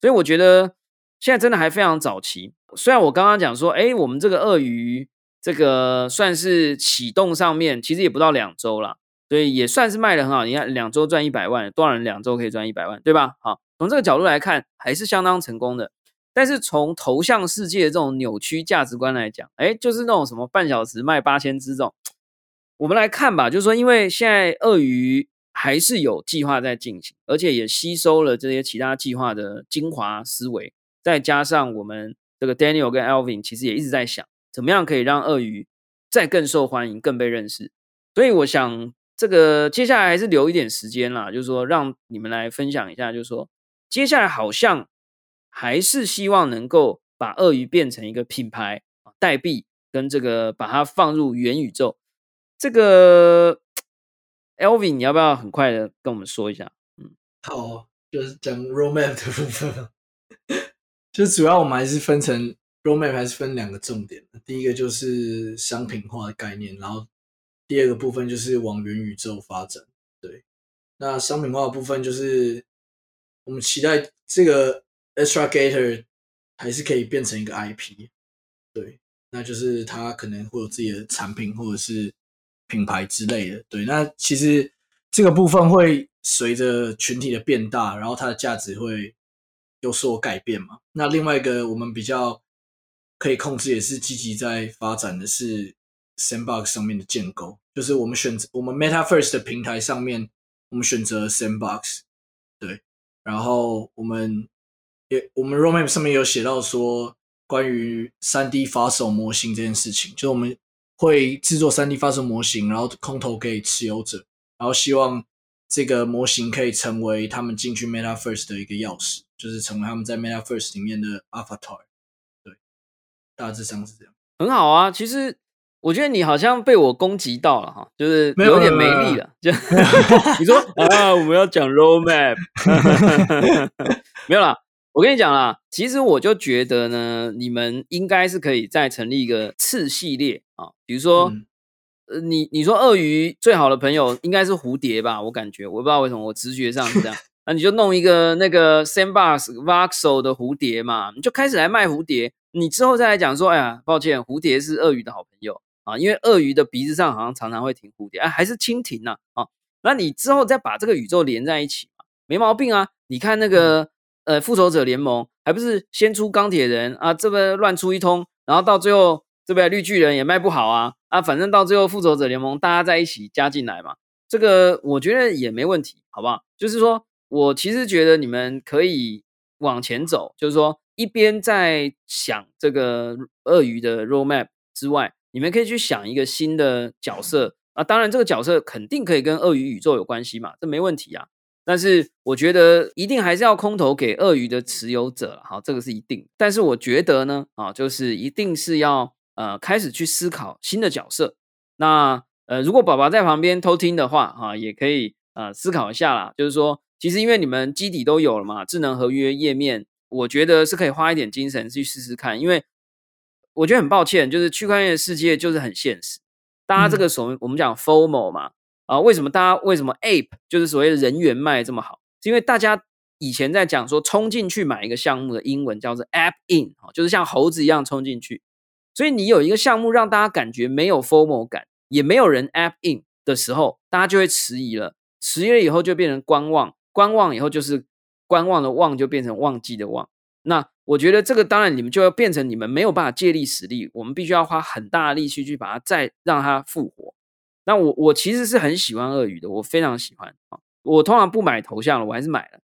所以我觉得现在真的还非常早期。虽然我刚刚讲说，哎，我们这个鳄鱼这个算是启动上面，其实也不到两周啦，所以也算是卖的很好。你看，两周赚一百万，多少人两周可以赚一百万，对吧？好，从这个角度来看，还是相当成功的。但是从头像世界的这种扭曲价值观来讲，哎，就是那种什么半小时卖八千只这种，我们来看吧。就是说，因为现在鳄鱼还是有计划在进行，而且也吸收了这些其他计划的精华思维，再加上我们这个 Daniel 跟 Alvin 其实也一直在想，怎么样可以让鳄鱼再更受欢迎、更被认识。所以我想，这个接下来还是留一点时间啦，就是说让你们来分享一下，就是说接下来好像还是希望能够把鳄鱼变成一个品牌代币，跟这个把它放入元宇宙。这个 Elvin，你要不要很快的跟我们说一下？嗯好，就是讲 roadmap 的部分嘛，就主要我们还是分成 roadmap 还是分两个重点，第一个就是商品化的概念，然后第二个部分就是往元宇宙发展。对，那商品化的部分就是我们期待这个 Extra Gator 还是可以变成一个 IP，对，那就是它可能会有自己的产品或者是品牌之类的。对，那其实这个部分会随着群体的变大，然后它的价值会有所改变嘛。那另外一个我们比较可以控制，也是积极在发展的是 Sandbox 上面的建构，就是我们选择我们 meta first 的平台上面，我们选择 Sandbox，对，然后我们也我们 Roadmap 上面有写到说关于三 D 发售模型这件事情，就是我们会制作三 D 发售模型，然后空投给持有者，然后希望这个模型可以成为他们进去 meta first 的一个钥匙，就是成为他们在 meta first 里面的 Avatar。对，大致上是这样。很好啊，其实我觉得你好像被我攻击到了哈，就是有有点没力了。就你说 啊，我们要讲 roadmap，没有啦。我跟你讲啦，其实我就觉得呢，你们应该是可以再成立一个次系列啊，比如说，嗯呃，你你说鳄鱼最好的朋友应该是蝴蝶吧？我感觉，我不知道为什么，我直觉上是这样。那，你就弄一个那个 Sandbox Voxel 的蝴蝶嘛，你就开始来卖蝴蝶。你之后再来讲说，哎呀，抱歉，蝴蝶是鳄鱼的好朋友啊，因为鳄鱼的鼻子上好像常常会停蝴蝶，哎，还是蜻蜓呐啊。那你之后再把这个宇宙连在一起嘛，没毛病啊。你看那个呃复仇者联盟，还不是先出钢铁人啊，这边乱出一通，然后到最后这边绿巨人也卖不好啊啊，反正到最后复仇者联盟大家在一起加进来嘛，这个我觉得也没问题，好不好？就是说。我其实觉得你们可以往前走，就是说一边在想这个鳄鱼的 roadmap 之外，你们可以去想一个新的角色啊。当然，这个角色肯定可以跟鳄鱼宇宙有关系嘛，这没问题啊。但是我觉得一定还是要空投给鳄鱼的持有者，好，这个是一定。但是我觉得呢，啊，就是一定是要呃开始去思考新的角色。那呃，如果宝宝在旁边偷听的话，哈，也可以呃思考一下啦，就是说。其实因为你们基底都有了嘛，智能合约页面，我觉得是可以花一点精神去试试看。因为我觉得很抱歉，就是区块链的世界就是很现实。大家这个所谓我们讲 formal 嘛，啊，为什么大家为什么 ape 就是所谓的人员卖这么好？是因为大家以前在讲说冲进去买一个项目的英文叫做 app in 啊，就是像猴子一样冲进去。所以你有一个项目让大家感觉没有 formal 感，也没有人 app in 的时候，大家就会迟疑了。迟疑了以后就变成观望。观望以后就是观望的望，就变成忘记的忘。那我觉得这个当然你们就要变成你们没有办法借力使力，我们必须要花很大的力气去把它再让它复活。那我我其实是很喜欢鳄鱼的，我非常喜欢啊。我通常不买头像了，我还是买了。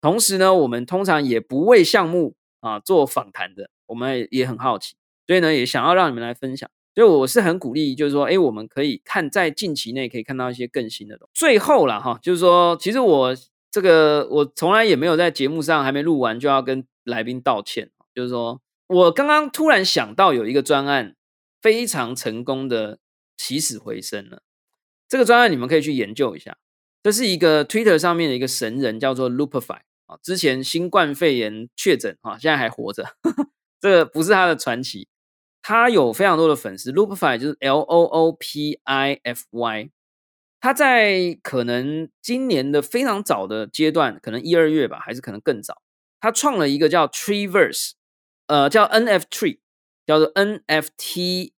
同时呢，我们通常也不为项目啊做访谈的，我们也很好奇，所以呢也想要让你们来分享。所以我是很鼓励，就是说，哎，我们可以看在近期内可以看到一些更新的东。最后了哈，就是说，其实我。这个我从来也没有在节目上还没录完就要跟来宾道歉，就是说我刚刚突然想到有一个专案非常成功的起死回生了。这个专案你们可以去研究一下，这是一个 Twitter 上面的一个神人叫做 Loopify 啊，之前新冠肺炎确诊啊，现在还活着，这个不是他的传奇，他有非常多的粉丝，Loopify 就是 L O O P I F Y。他在可能今年的非常早的阶段，可能一二月吧，还是可能更早，他创了一个叫 Treeverse，呃，叫 NF Tree，叫做 NFTREE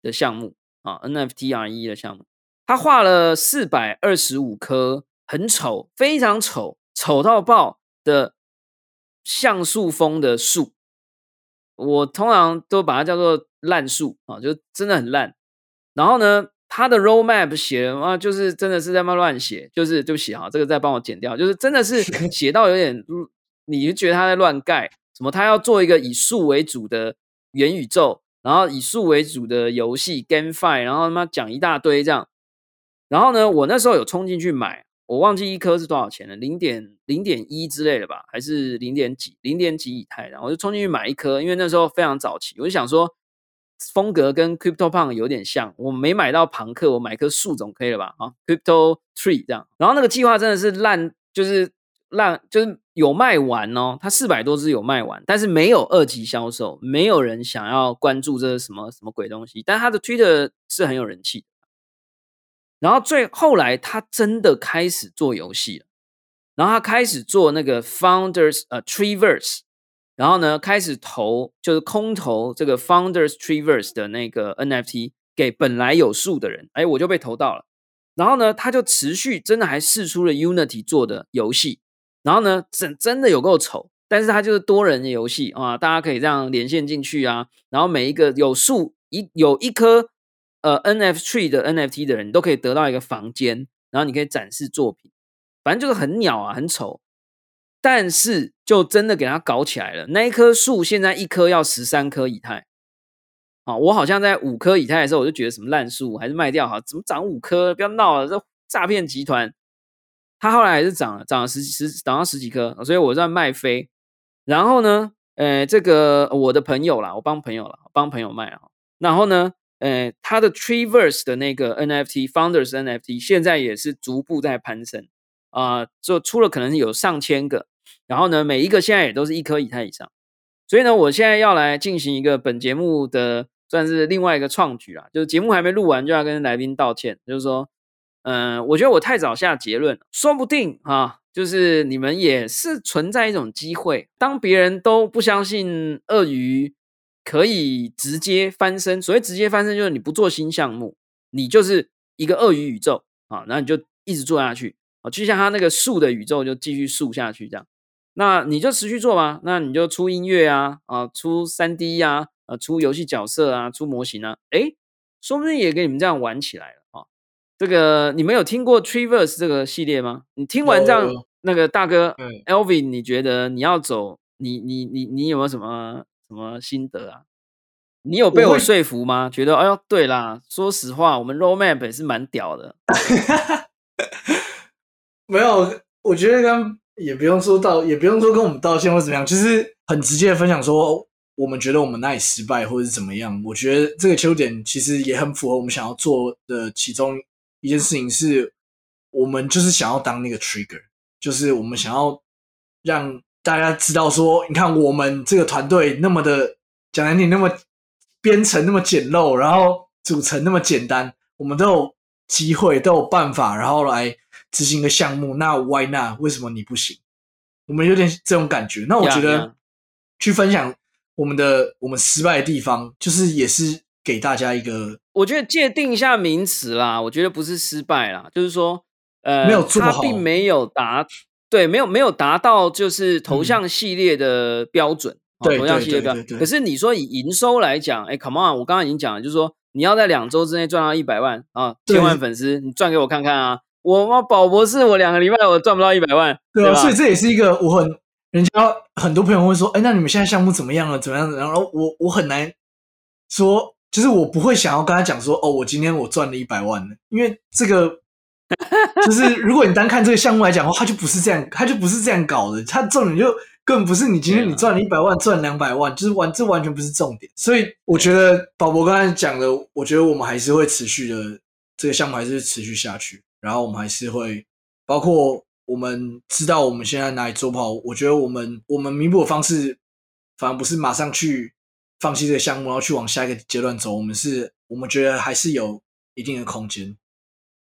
的项目啊，NFTREE 的项目，他画了四百二十五棵很丑、非常丑、丑到爆的像素风的树，我通常都把它叫做烂树啊，就真的很烂。然后呢？他的 roadmap 写的啊，就是真的是在那乱写，就是对不起哈，这个再帮我剪掉，就是真的是 写到有点，你就觉得他在乱盖，什么他要做一个以树为主的元宇宙，然后以树为主的游戏 GameFi，然后他妈讲一大堆这样，然后呢，我那时候有冲进去买，我忘记一颗是多少钱了，零点零点一之类的吧，还是零点几零点几以太，然后我就冲进去买一颗，因为那时候非常早期，我就想说。风格跟 Crypto Punk 有点像，我没买到庞克，我买棵树总可以了吧？啊，Crypto Tree 这样。然后那个计划真的是烂，就是烂，就是有卖完哦，它四百多只有卖完，但是没有二级销售，没有人想要关注这是什么什么鬼东西。但他的 Twitter 是很有人气。然后最后来，他真的开始做游戏了，然后他开始做那个 Founders 呃 Treeverse。然后呢，开始投就是空投这个 Founders Treeverse 的那个 NFT 给本来有数的人，哎，我就被投到了。然后呢，他就持续真的还试出了 Unity 做的游戏。然后呢，真真的有够丑，但是它就是多人的游戏啊，大家可以这样连线进去啊。然后每一个有树一有一颗呃 NFT 的 NFT 的人你都可以得到一个房间，然后你可以展示作品，反正就是很鸟啊，很丑。但是就真的给它搞起来了，那一棵树现在一棵要十三颗以太，啊，我好像在五颗以太的时候，我就觉得什么烂树，还是卖掉好，怎么涨五颗？不要闹了，这诈骗集团。他后来还是涨了，涨了十十涨到十几颗，所以我在卖飞。然后呢，呃，这个我的朋友啦，我帮朋友了，帮朋友卖啊。然后呢，呃，他的 Treeverse 的那个 NFT Founders NFT 现在也是逐步在攀升。啊，就出了可能有上千个，然后呢，每一个现在也都是一颗以太以上，所以呢，我现在要来进行一个本节目的算是另外一个创举啊，就是节目还没录完就要跟来宾道歉，就是说嗯，我觉得我太早下结论，说不定啊，就是你们也是存在一种机会，当别人都不相信鳄鱼可以直接翻身，所谓直接翻身就是你不做新项目，你就是一个鳄鱼宇宙啊，然后你就一直做下去啊，就像他那个树的宇宙就继续树下去这样，那你就持续做吧，那你就出音乐啊啊，出三 D 呀，呃，出游戏角色啊，出模型啊，诶，说不定也跟你们这样玩起来。这个你们有听过 Treeverse 这个系列吗？你听完这样，那个大哥 Elvin，你觉得你要走，你你你你有没有什么什么心得啊？你有被我说服吗？觉得哎呦，对啦，说实话，我们 Roadmap 也是蛮屌的。没有，我觉得刚也不用说道，也不用说跟我们道歉或怎么样，就是很直接的分享说，我们觉得我们那里失败或者是怎么样。我觉得这个秋点其实也很符合我们想要做的其中。一件事情是，我们就是想要当那个 trigger，就是我们想要让大家知道说，你看我们这个团队那么的讲难听，那么编程那么简陋，然后组成那么简单，我们都有机会，都有办法，然后来执行一个项目。那 why not？为什么你不行？我们有点这种感觉。那我觉得去分享我们的我们失败的地方，就是也是。给大家一个，我觉得界定一下名词啦。我觉得不是失败啦，就是说，呃，没有做好，并没有达，对，没有没有达到就是头像系列的标准，对，头像系列标准。可是你说以营收来讲，哎，Come on，我刚刚已经讲了，就是说你要在两周之内赚到一百万啊，千万粉丝，你赚给我看看啊！我妈宝博士，我两个礼拜我赚不到一百万，对啊，所以这也是一个我很，人家很多朋友会说，哎，那你们现在项目怎么样了？怎么样？然后我我很难说。就是我不会想要跟他讲说，哦，我今天我赚了一百万呢，因为这个 就是如果你单看这个项目来讲的话，他就不是这样，他就不是这样搞的。他重点就根本不是你今天你赚了一百万，赚两百万，就是完这完全不是重点。所以我觉得宝博刚才讲的，我觉得我们还是会持续的，这个项目还是持续下去。然后我们还是会，包括我们知道我们现在哪里做不好，我觉得我们我们弥补的方式，反而不是马上去。放弃这个项目，然后去往下一个阶段走。我们是，我们觉得还是有一定的空间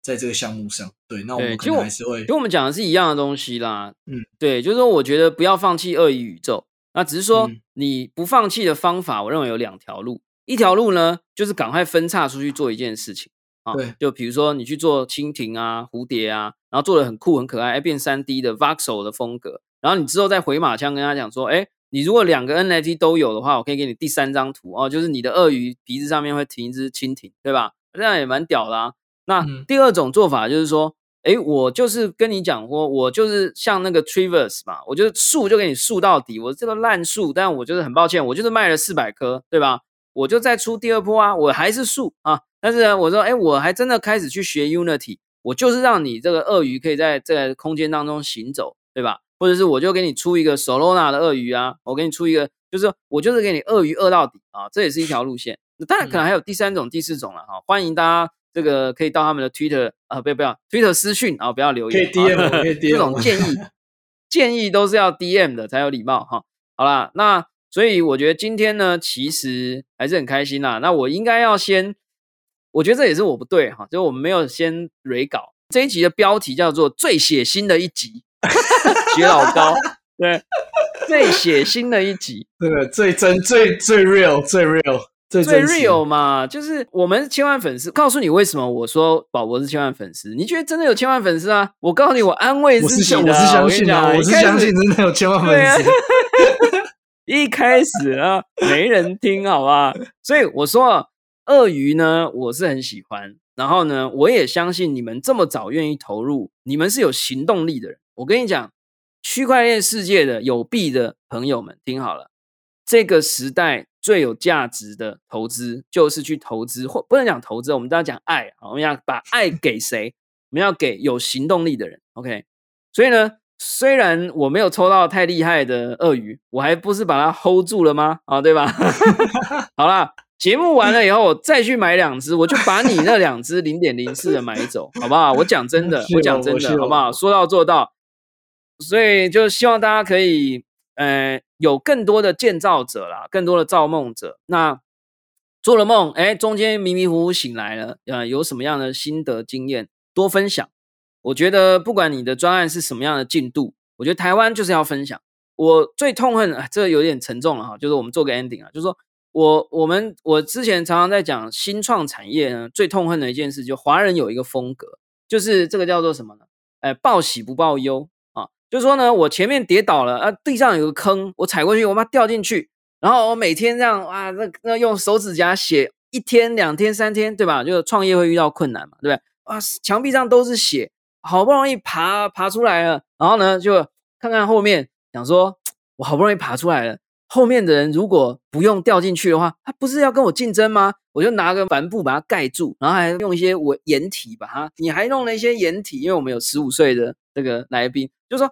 在这个项目上。对，那我们可能还是会，跟我们讲的是一样的东西啦。嗯，对，就是说，我觉得不要放弃恶意宇宙。那只是说，你不放弃的方法，我认为有两条路。一条路呢，就是赶快分叉出去做一件事情啊。对，就比如说你去做蜻蜓啊、蝴蝶啊，然后做的很酷、很可爱，哎变三 D 的 Voxel 的风格。然后你之后再回马枪跟他讲说，哎。你如果两个 NFT 都有的话，我可以给你第三张图哦，就是你的鳄鱼鼻子上面会停一只蜻蜓，对吧？这样也蛮屌的啊。那第二种做法就是说，哎，我就是跟你讲过，我就是像那个 Treeverse 嘛，我就树就给你树到底，我这个烂树，但我就是很抱歉，我就是卖了四百颗，对吧？我就再出第二波啊，我还是树啊，但是呢，我说，哎，我还真的开始去学 Unity，我就是让你这个鳄鱼可以在这个空间当中行走，对吧？或者是我就给你出一个 Solana 的鳄鱼啊，我给你出一个，就是我就是给你鳄鱼鳄到底啊，这也是一条路线。当然可能还有第三种、第四种了哈，欢迎大家这个可以到他们的 Twitter 啊，不要不要 Twitter 私讯啊，不要留言。可以 DM，可以 DM。这种建议 建议都是要 DM 的才有礼貌哈。好啦，那所以我觉得今天呢，其实还是很开心啦。那我应该要先，我觉得这也是我不对哈，就是我们没有先 re 稿这一集的标题叫做最血腥的一集。学老高，对，最血腥的一集，对，最真、最最 real、最 real、最最 real 嘛，就是我们千万粉丝。告诉你为什么我说宝宝是千万粉丝？你觉得真的有千万粉丝啊？我告诉你，我安慰自己的，我是相信的，我是相信真的有千万粉丝。一开始啊，没人听，好吧？所以我说，鳄鱼呢，我是很喜欢。然后呢，我也相信你们这么早愿意投入，你们是有行动力的人。我跟你讲，区块链世界的有币的朋友们，听好了，这个时代最有价值的投资就是去投资，或不能讲投资，我们都要讲爱我们要把爱 给谁？我们要给有行动力的人。OK，所以呢，虽然我没有抽到太厉害的鳄鱼，我还不是把它 hold 住了吗？啊，对吧？好啦，节目完了以后，我再去买两只，我就把你那两只零点零四的买走，好不好？我讲真的，我讲真的，好不好？说到做到。所以就希望大家可以，呃，有更多的建造者啦，更多的造梦者。那做了梦，哎，中间迷迷糊糊醒来了，呃，有什么样的心得经验？多分享。我觉得不管你的专案是什么样的进度，我觉得台湾就是要分享。我最痛恨，这有点沉重了哈，就是我们做个 ending 啊，就是说我我们我之前常常在讲新创产业呢，最痛恨的一件事，就华人有一个风格，就是这个叫做什么呢？哎，报喜不报忧，就是说呢，我前面跌倒了啊，地上有个坑，我踩过去，我妈掉进去，然后我每天这样啊，那那用手指甲写一天、两天、三天，对吧？就创业会遇到困难嘛，对不对？啊，墙壁上都是血，好不容易爬爬出来了，然后呢，就看看后面。想说，我好不容易爬出来了，后面的人如果不用掉进去的话，他不是要跟我竞争吗？我就拿个帆布把它盖住，然后还用一些我掩体把它，你还弄了一些掩体，因为我们有十五岁的这个来宾，就说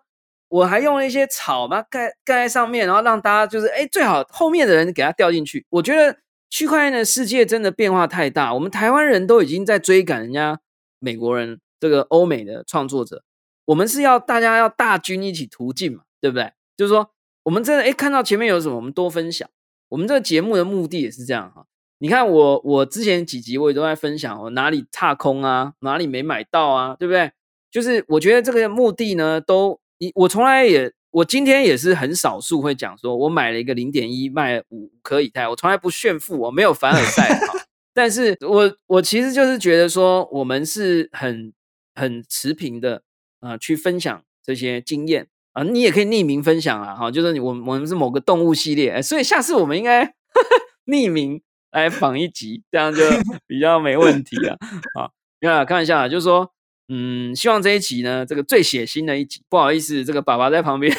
我还用了一些草把它盖盖在上面，然后让大家就是哎，最好后面的人给他掉进去。我觉得区块链的世界真的变化太大，我们台湾人都已经在追赶人家美国人这个欧美的创作者，我们是要大家要大军一起途径嘛。对不对？就是说，我们真的哎，看到前面有什么，我们多分享。我们这个节目的目的也是这样哈。你看我，我之前几集我也都在分享，我哪里踏空啊，哪里没买到啊，对不对？就是我觉得这个目的呢，都你我从来也，我今天也是很少数会讲说，我买了一个零点一卖五颗以太，我从来不炫富，我没有凡尔赛哈。但是我我其实就是觉得说，我们是很很持平的啊，去分享这些经验。啊，你也可以匿名分享啊，哈，就是你我我们是某个动物系列，所以下次我们应该 匿名来访一集，这样就比较没问题了。啊，没有开玩笑，就是说，嗯，希望这一集呢，这个最血腥的一集，不好意思，这个爸爸在旁边，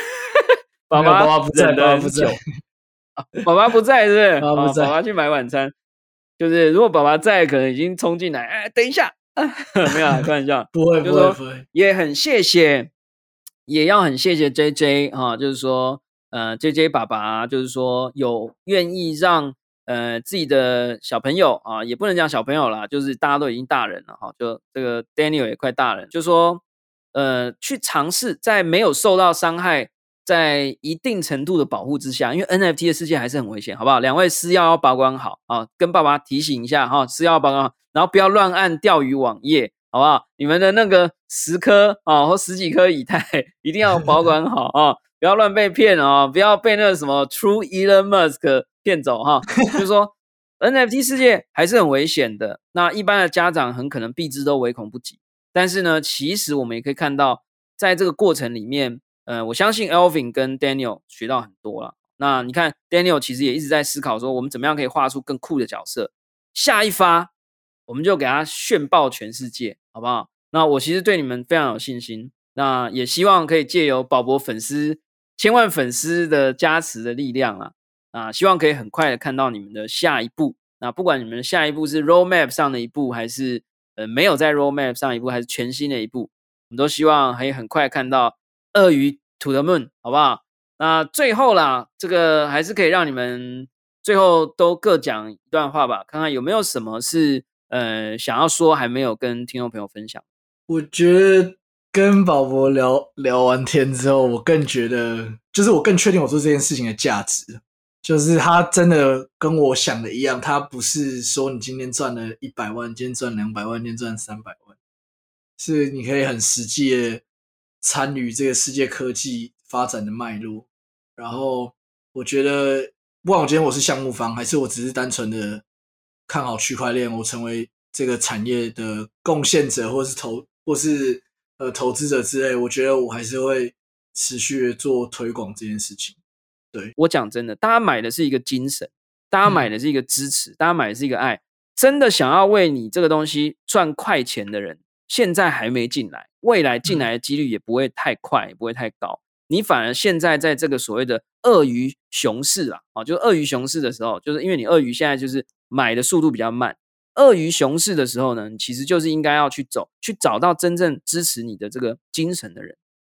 爸爸不在，爸爸不在，啊，爸爸不在，是不是？爸爸不在，爸爸去买晚餐，就是如果爸爸在，可能已经冲进来，哎，等一下，没有开玩笑，不会，不会，也很谢谢。也要很谢谢 J J 哈，就是说，呃，J J 爸爸就是说有愿意让呃自己的小朋友啊，也不能讲小朋友啦，就是大家都已经大人了哈，就这个 Daniel 也快大人，就说呃去尝试在没有受到伤害，在一定程度的保护之下，因为 NFT 的世界还是很危险，好不好？两位私钥要保管好啊，跟爸爸提醒一下哈，私钥保管好，然后不要乱按钓鱼网页。好不好？你们的那个十颗啊，或十几颗以太，一定要保管好啊，不要乱被骗啊，不要被那个什么 True Elon Musk 骗走哈。就是说，NFT 世界还是很危险的。那一般的家长很可能避之都唯恐不及。但是呢，其实我们也可以看到，在这个过程里面，呃，我相信 Alvin 跟 Daniel 学到很多了。那你看，Daniel 其实也一直在思考说，我们怎么样可以画出更酷的角色。下一发。我们就给他炫爆全世界，好不好？那我其实对你们非常有信心，那也希望可以借由宝博粉丝千万粉丝的加持的力量啊，啊，希望可以很快的看到你们的下一步。那不管你们下一步是 roadmap 上的一步，还是呃没有在 roadmap 上一步，还是全新的一步，我们都希望可以很快看到鳄鱼 to the moon，好不好？那最后啦，这个还是可以让你们最后都各讲一段话吧，看看有没有什么是。呃，想要说还没有跟听众朋友分享。我觉得跟宝博聊聊完天之后，我更觉得，就是我更确定我做这件事情的价值。就是他真的跟我想的一样，他不是说你今天赚了一百万，今天赚两百万，今天赚三百万，是你可以很实际的参与这个世界科技发展的脉络。然后我觉得，不管我今天我是项目方，还是我只是单纯的。看好区块链，我成为这个产业的贡献者，或是投，或是呃投资者之类，我觉得我还是会持续做推广这件事情。对我讲真的，大家买的是一个精神，大家买的是一个支持，大家买的是一个爱。真的想要为你这个东西赚快钱的人，现在还没进来，未来进来的几率也不会太快，也不会太高。你反而现在在这个所谓的鳄鱼熊市啊，啊，就是鳄鱼熊市的时候，就是因为你鳄鱼现在就是。买的速度比较慢，鳄鱼熊市的时候呢，其实就是应该要去走，去找到真正支持你的这个精神的人，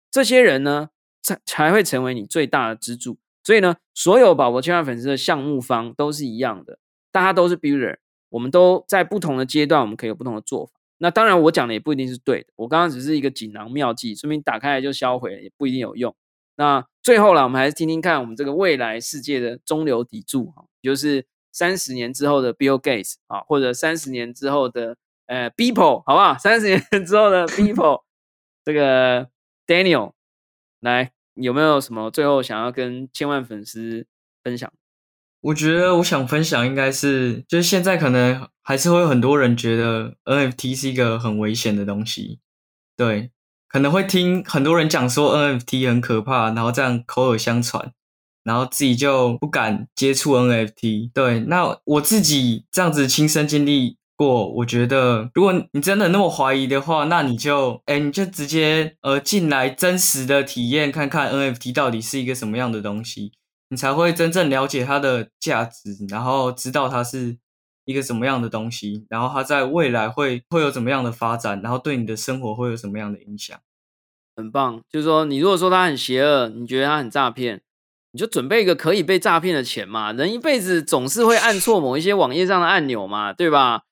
这些人呢，才才会成为你最大的支柱。所以呢，所有宝宝千万粉丝的项目方都是一样的，大家都是 builder，我们都在不同的阶段，我们可以有不同的做法。那当然，我讲的也不一定是对的，我刚刚只是一个锦囊妙计，说明打开来就销毁了，也不一定有用。那最后了，我们还是听听看我们这个未来世界的中流砥柱哈，就是。三十年之后的 Bill Gates 啊，或者三十年之后的呃 People 好不好？三十年之后的 People，这个 Daniel 来有没有什么最后想要跟千万粉丝分享？我觉得我想分享应该是，就是现在可能还是会有很多人觉得 NFT 是一个很危险的东西，对，可能会听很多人讲说 NFT 很可怕，然后这样口耳相传，然后自己就不敢接触 NFT。对，那我自己这样子亲身经历过，我觉得如果你真的那么怀疑的话，那你就，哎，你就直接呃进来真实的体验看看 NFT 到底是一个什么样的东西。你才会真正了解它的价值，然后知道它是一个什么样的东西，然后它在未来会会有怎么样的发展，然后对你的生活会有什么样的影响。很棒，就是说你如果说它很邪恶，你觉得它很诈骗，你就准备一个可以被诈骗的钱嘛。人一辈子总是会按错某一些网页上的按钮嘛，对吧？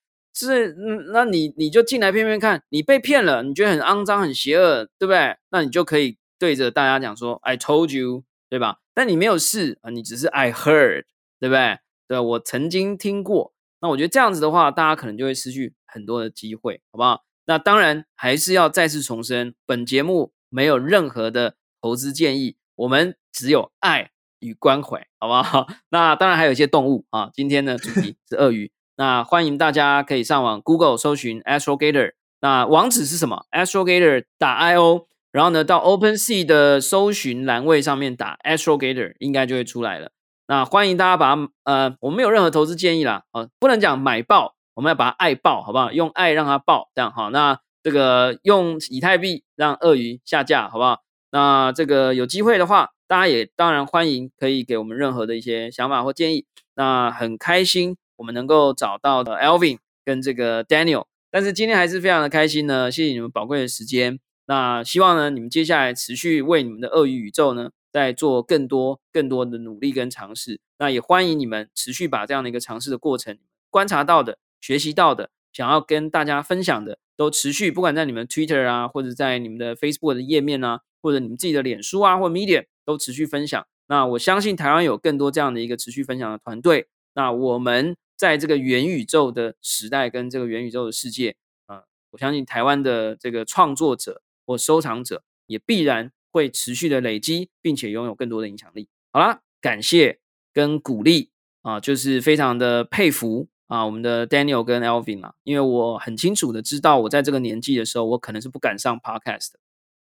是，那你你就进来骗骗看，你被骗了，你觉得很肮脏、很邪恶，对不对？那你就可以对着大家讲说：“I told you。”对吧？但你没有试啊，你只是 I heard，对不对？对，我曾经听过。那我觉得这样子的话，大家可能就会失去很多的机会，好不好？那当然还是要再次重申，本节目没有任何的投资建议，我们只有爱与关怀，好不好？那当然还有一些动物啊。今天的主题是鳄鱼，那欢迎大家可以上网 Google 搜寻 Astrogator，那网址是什么？Astrogator 打 io。然后呢，到 OpenSea 的搜寻栏位上面打 Astrogator，应该就会出来了。那欢迎大家把，呃，我们没有任何投资建议啦，啊，不能讲买爆，我们要把它爱爆，好不好？用爱让它爆，这样好。那这个用以太币让鳄鱼下架，好不好？那这个有机会的话，大家也当然欢迎，可以给我们任何的一些想法或建议。那很开心我们能够找到的 Alvin 跟这个 Daniel，但是今天还是非常的开心呢，谢谢你们宝贵的时间。那希望呢，你们接下来持续为你们的鳄鱼宇宙呢，在做更多更多的努力跟尝试。那也欢迎你们持续把这样的一个尝试的过程，观察到的、学习到的，想要跟大家分享的，都持续，不管在你们 Twitter 啊，或者在你们的 Facebook 的页面啊，或者你们自己的脸书啊，或 Medium 都持续分享。那我相信台湾有更多这样的一个持续分享的团队。那我们在这个元宇宙的时代跟这个元宇宙的世界啊，我相信台湾的这个创作者。或收藏者也必然会持续的累积，并且拥有更多的影响力。好啦，感谢跟鼓励啊，就是非常的佩服啊，我们的 Daniel 跟 Alvin 啊，因为我很清楚的知道，我在这个年纪的时候，我可能是不敢上 Podcast。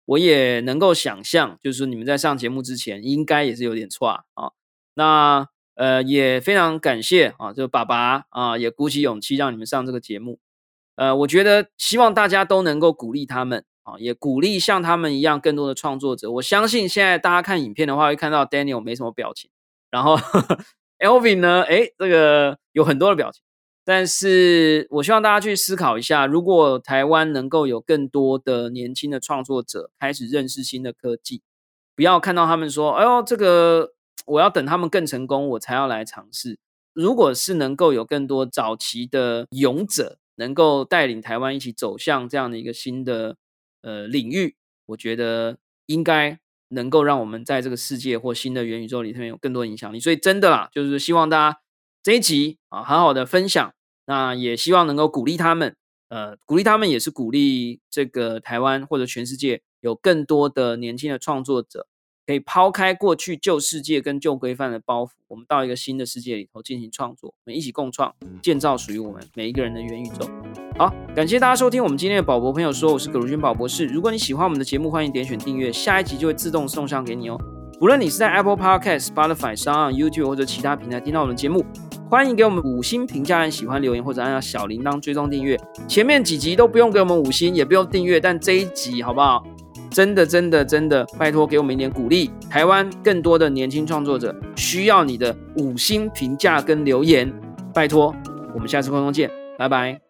我也能够想象，就是你们在上节目之前，应该也是有点错啊。那呃，也非常感谢啊，就爸爸啊，也鼓起勇气让你们上这个节目。呃，我觉得希望大家都能够鼓励他们啊。也鼓励像他们一样更多的创作者。我相信现在大家看影片的话，会看到 Daniel 没什么表情，然后 Elvin 呢，哎，这个有很多的表情。但是我希望大家去思考一下，如果台湾能够有更多的年轻的创作者开始认识新的科技，不要看到他们说，哎呦，这个我要等他们更成功，我才要来尝试。如果是能够有更多早期的勇者，能够带领台湾一起走向这样的一个新的。呃，领域我觉得应该能够让我们在这个世界或新的元宇宙里面有更多影响力，所以真的啦，就是希望大家这一集啊，好好的分享，那也希望能够鼓励他们，呃，鼓励他们也是鼓励这个台湾或者全世界有更多的年轻的创作者。可以抛开过去旧世界跟旧规范的包袱，我们到一个新的世界里头进行创作，我们一起共创，建造属于我们每一个人的元宇宙。好，感谢大家收听我们今天的宝博朋友说，我是葛如君宝博士。如果你喜欢我们的节目，欢迎点选订阅，下一集就会自动送上给你哦。无论你是在 Apple Podcast、Spotify、s o n YouTube 或者其他平台听到我们的节目，欢迎给我们五星评价，按喜欢留言或者按下小铃铛追踪订阅。前面几集都不用给我们五星，也不用订阅，但这一集好不好？真的，真的，真的，拜托给我们一点鼓励！台湾更多的年轻创作者需要你的五星评价跟留言，拜托！我们下次空中见，拜拜。